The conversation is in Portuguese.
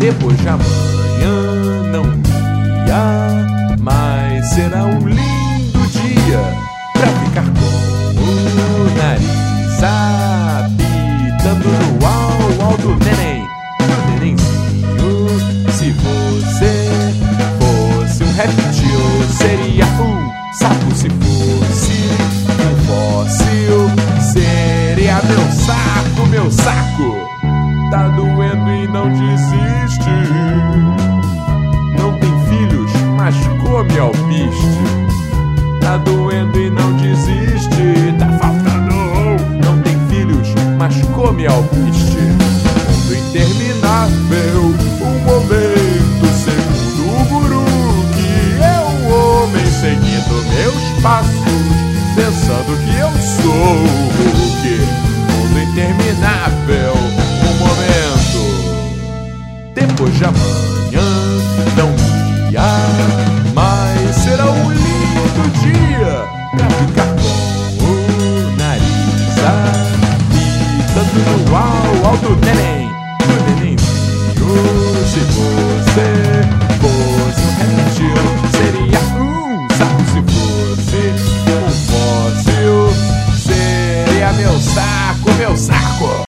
Depois de amanhã não ia, mas será um lindo dia pra ficar com o nariz apitando no au, au do neném, do nenenzinho. Se você fosse um réptil, seria um sapo. Se fosse Tá doendo e não desiste. Não tem filhos, mas come alpiste. Tá doendo e não desiste. Tá faltando. Não tem filhos, mas come alpiste. Mundo interminável, um momento segundo o guru. Que é um homem seguindo meus passos. Pensando que eu sou Depois de amanhã, não me há mais. Será um lindo dia pra ficar com o nariz apitando no uau, alto do neném, do nenenzinho. Se você fosse um réptil, seria um sapo. Se fosse um fóssil, seria meu saco, meu saco.